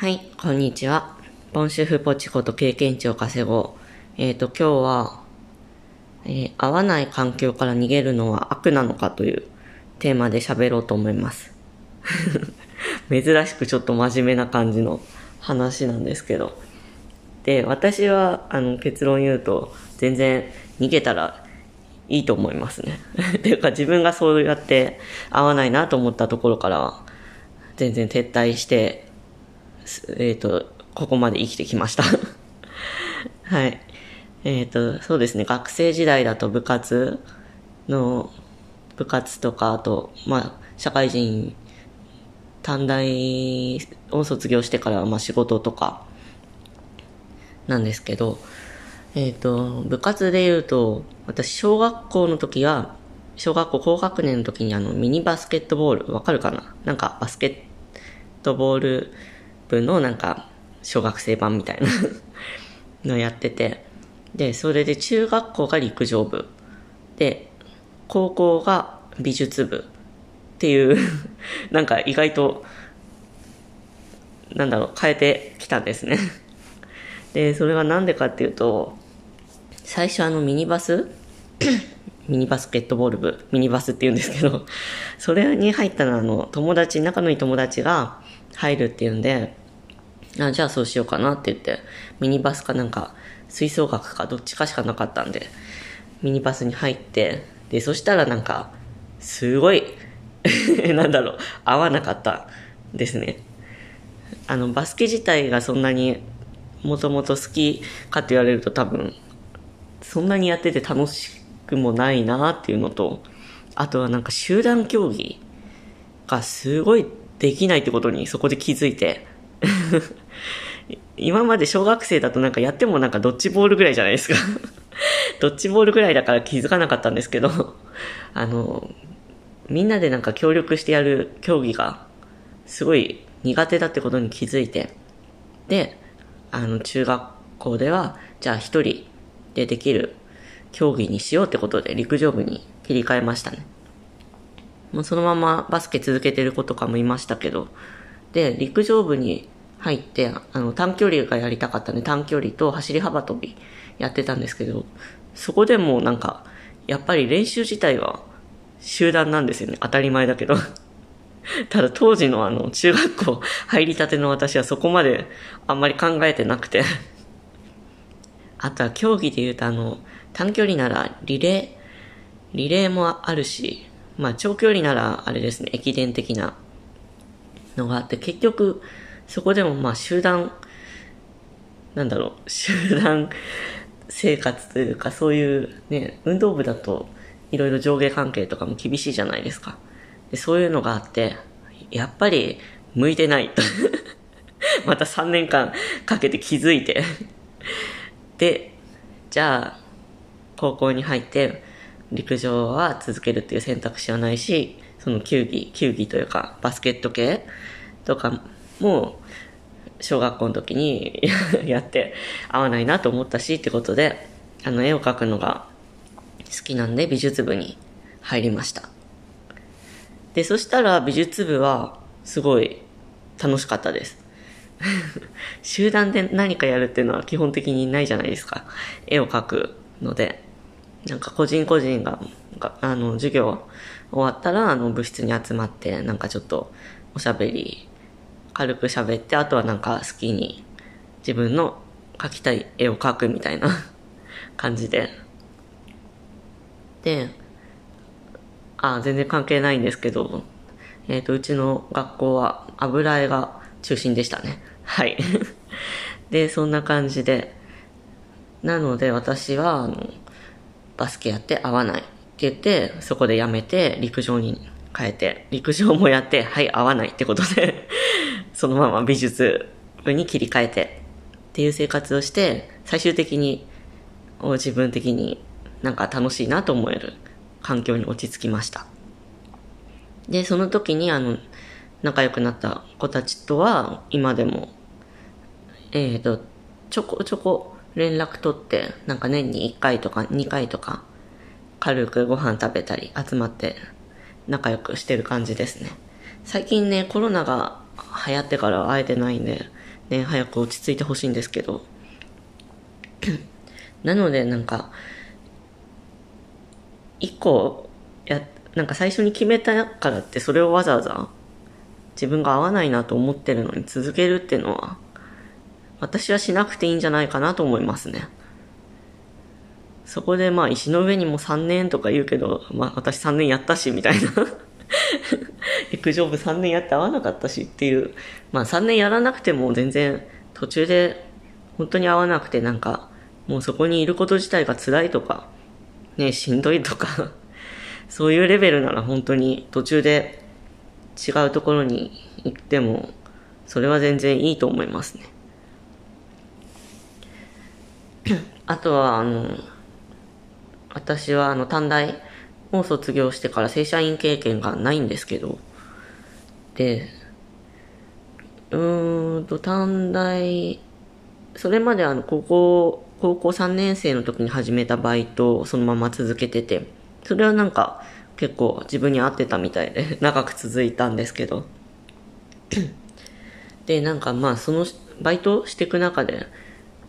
はい、こんにちは。ボンシェフポチこと経験値を稼ごう。えっ、と、今日は、えー合わない環境から逃げるのは悪なのかというテーマで喋ろうと思います。珍しくちょっと真面目な感じの話なんですけど。で、私は、あの、結論言うと、全然逃げたらいいと思いますね。っ ていうか自分がそうやって合わないなと思ったところからは、全然撤退して、えっ、と、ここまで生きてきました。はい。えっ、と、そうですね、学生時代だと部活の、部活とか、あと、まあ、社会人、短大を卒業してからは、まあ、仕事とか、なんですけど、えっ、と、部活で言うと、私、小学校の時は、小学校高学年の時にあの、ミニバスケットボール、わかるかな？なんか、バスケットボール部のなんか、小学生版みたいな のやってて、で、それで中学校が陸上部、で、高校が美術部っていう、なんか意外と、なんだろう、変えてきたんですね。で、それはなんでかっていうと、最初あのミニバス ミニバスケットボール部、ミニバスって言うんですけど、それに入ったのはあの、友達、仲のいい友達が入るっていうんで、あ、じゃあそうしようかなって言って、ミニバスかなんか、吹奏楽かどっちかしかなかったんで、ミニバスに入って、で、そしたらなんか、すごい、なんだろう、合わなかったですね。あの、バスケ自体がそんなにもともと好きかって言われると多分、そんなにやってて楽しくもないなっていうのと、あとはなんか集団競技がすごいできないってことにそこで気づいて、今まで小学生だとなんかやってもなんかドッジボールぐらいじゃないですか。ドッジボールぐらいだから気づかなかったんですけど、あの、みんなでなんか協力してやる競技がすごい苦手だってことに気づいて、で、あの、中学校では、じゃあ一人でできる競技にしようってことで陸上部に切り替えましたね。もうそのままバスケ続けてる子とかもいましたけど、で、陸上部に入って、あの、短距離がやりたかったんで、短距離と走り幅跳びやってたんですけど、そこでもなんか、やっぱり練習自体は集団なんですよね。当たり前だけど。ただ当時のあの、中学校入りたての私はそこまであんまり考えてなくて。あとは競技で言うとあの、短距離ならリレー、リレーもあるし、まあ長距離ならあれですね、駅伝的なのがあって、結局そこでもまあ集団、なんだろう、集団生活というかそういうね、運動部だといろいろ上下関係とかも厳しいじゃないですか。でそういうのがあって、やっぱり向いてないと。また3年間かけて気づいて。で、じゃあ、高校に入って陸上は続けるっていう選択肢はないし、その球技、球技というかバスケット系とかも小学校の時に やって合わないなと思ったしってことで、あの絵を描くのが好きなんで美術部に入りました。で、そしたら美術部はすごい楽しかったです。集団で何かやるっていうのは基本的にないじゃないですか。絵を描くので。なんか個人個人が、あの、授業終わったら、あの、部室に集まって、なんかちょっとおしゃべり、軽く喋って、あとはなんか好きに自分の描きたい絵を描くみたいな 感じで。で、あ、全然関係ないんですけど、えっ、と、うちの学校は油絵が中心でしたね。はい。で、そんな感じで、なので私は、あの、バスケやって合わないって言って、そこでやめて陸上に変えて、陸上もやって、はい、合わないってことで、そのまま美術部に切り替えてっていう生活をして、最終的に自分的になんか楽しいなと思える環境に落ち着きました。で、その時にあの、仲良くなった子たちとは、今でも、えっ、と、ちょこちょこ連絡取って、なんか年に1回とか2回とか、軽くご飯食べたり集まって仲良くしてる感じですね。最近ね、コロナが流行ってから会えてないんで、ね、早く落ち着いてほしいんですけど。なので、なんか、一個、や、なんか最初に決めたからってそれをわざわざ自分が合わないなと思ってるのに続けるっていうのは、私はしなくていいんじゃないかなと思いますね。そこでまあ石の上にも3年とか言うけど、まあ私3年やったしみたいな 陸上部3年やって合わなかったしっていう、まあ3年やらなくても全然途中で本当に合わなくてなんかもうそこにいること自体が辛いとか、ね、しんどいとか そういうレベルなら本当に途中で違うところに行っても、それは全然いいと思いますね。あとは、あの、私はあの短大を卒業してから正社員経験がないんですけど、で、うーんと短大、それまであの高校、高校3年生の時に始めたバイトをそのまま続けてて、それはなんか結構自分に合ってたみたいで 長く続いたんですけど。で、なんかまあそのバイトしていく中で、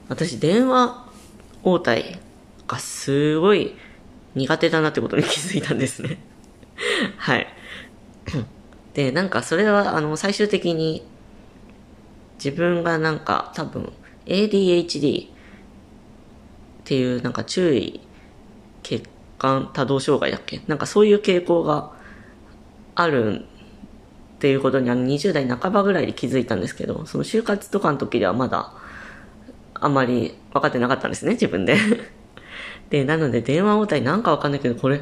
私電話応対がすごい苦手だなってことに気づいたんですね はい。で、なんかそれはあの最終的に自分がなんか多分 ADHD っていうなんか注意欠感多動障害だっけ？なんかそういう傾向があるっていうことにあの20代半ばぐらいで気づいたんですけど、その就活とかの時ではまだあまり分かってなかったんですね、自分で。で、なので電話応対なんかわかんないけど、これ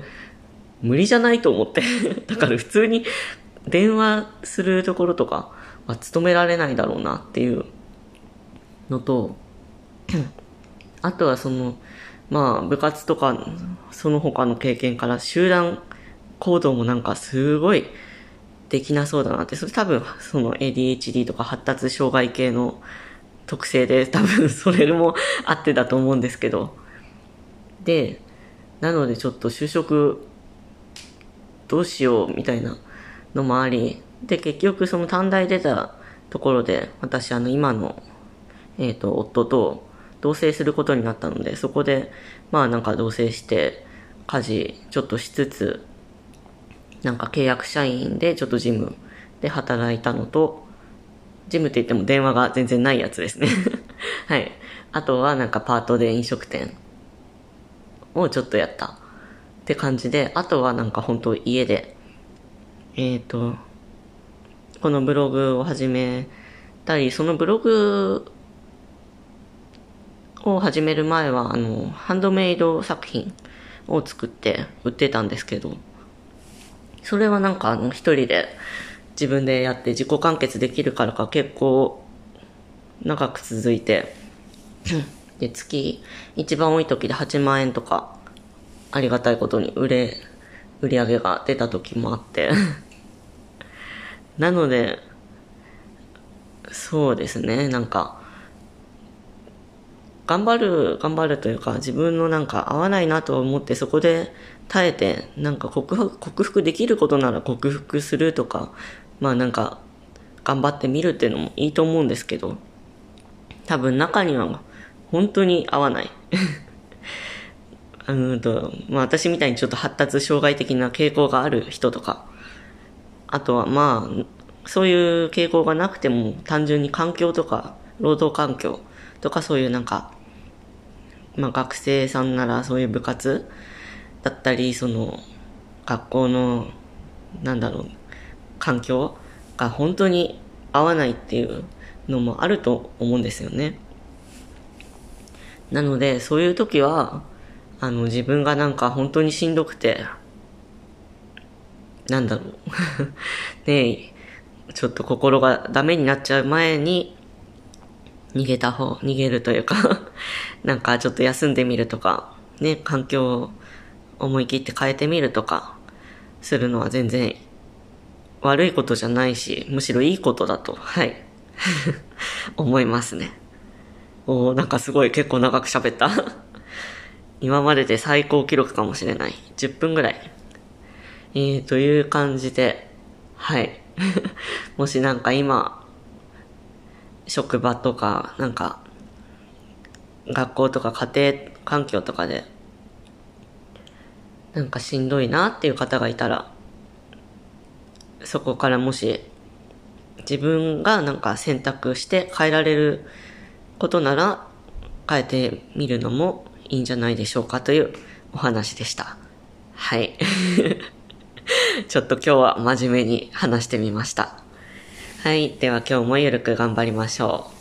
無理じゃないと思って。だから普通に電話するところとかは務められないだろうなっていうのと、あとはその、まあ部活とかその他の経験から集団行動もなんかすごいできなそうだなって、それ多分その ADHD とか発達障害系の特性で多分それもあってだと思うんですけど。で、なのでちょっと就職どうしようみたいなのもあり、で結局その短大出たところで私あの今のえっ、ー、と夫と同棲することになったので、そこで、まあなんか同棲して、家事ちょっとしつつ、なんか契約社員でちょっとジムで働いたのと、ジムって言っても電話が全然ないやつですね はい。あとはなんかパートで飲食店をちょっとやったって感じで、あとはなんか本当家で、えっ、ー、と、このブログを始めたり、そのブログを始める前は、あの、ハンドメイド作品を作って売ってたんですけど、それはなんかあの、一人で自分でやって自己完結できるからか結構長く続いて、で、月一番多い時で8万円とか、ありがたいことに売れ、売り上げが出た時もあって。なので、そうですね、なんか、頑張る、頑張るというか、自分のなんか合わないなと思ってそこで耐えて、なんか克服、克服できることなら克服するとか、まあなんか、頑張ってみるっていうのもいいと思うんですけど、多分中には本当に合わない。うんと、まあ私みたいにちょっと発達障害的な傾向がある人とか、あとはまあ、そういう傾向がなくても単純に環境とか、労働環境とかそういうなんかまあ学生さんならそういう部活だったり、その学校の、なんだろう、環境が本当に合わないっていうのもあると思うんですよね。なので、そういう時は、あの、自分がなんか本当にしんどくて、なんだろう。ねえちょっと心がダメになっちゃう前に、逃げた方、逃げるというか なんかちょっと休んでみるとか、ね、環境を思い切って変えてみるとか、するのは全然悪いことじゃないし、むしろいいことだと、はい。思いますね。おなんかすごい結構長く喋った 今までで最高記録かもしれない。10分ぐらい。えー、という感じで、はい。もしなんか今、職場とか、なんか、学校とか家庭環境とかで、なんかしんどいなっていう方がいたら、そこからもし、自分がなんか選択して変えられることなら、変えてみるのもいいんじゃないでしょうかというお話でした。はい。ちょっと今日は真面目に話してみました。はい。では今日もゆるく頑張りましょう。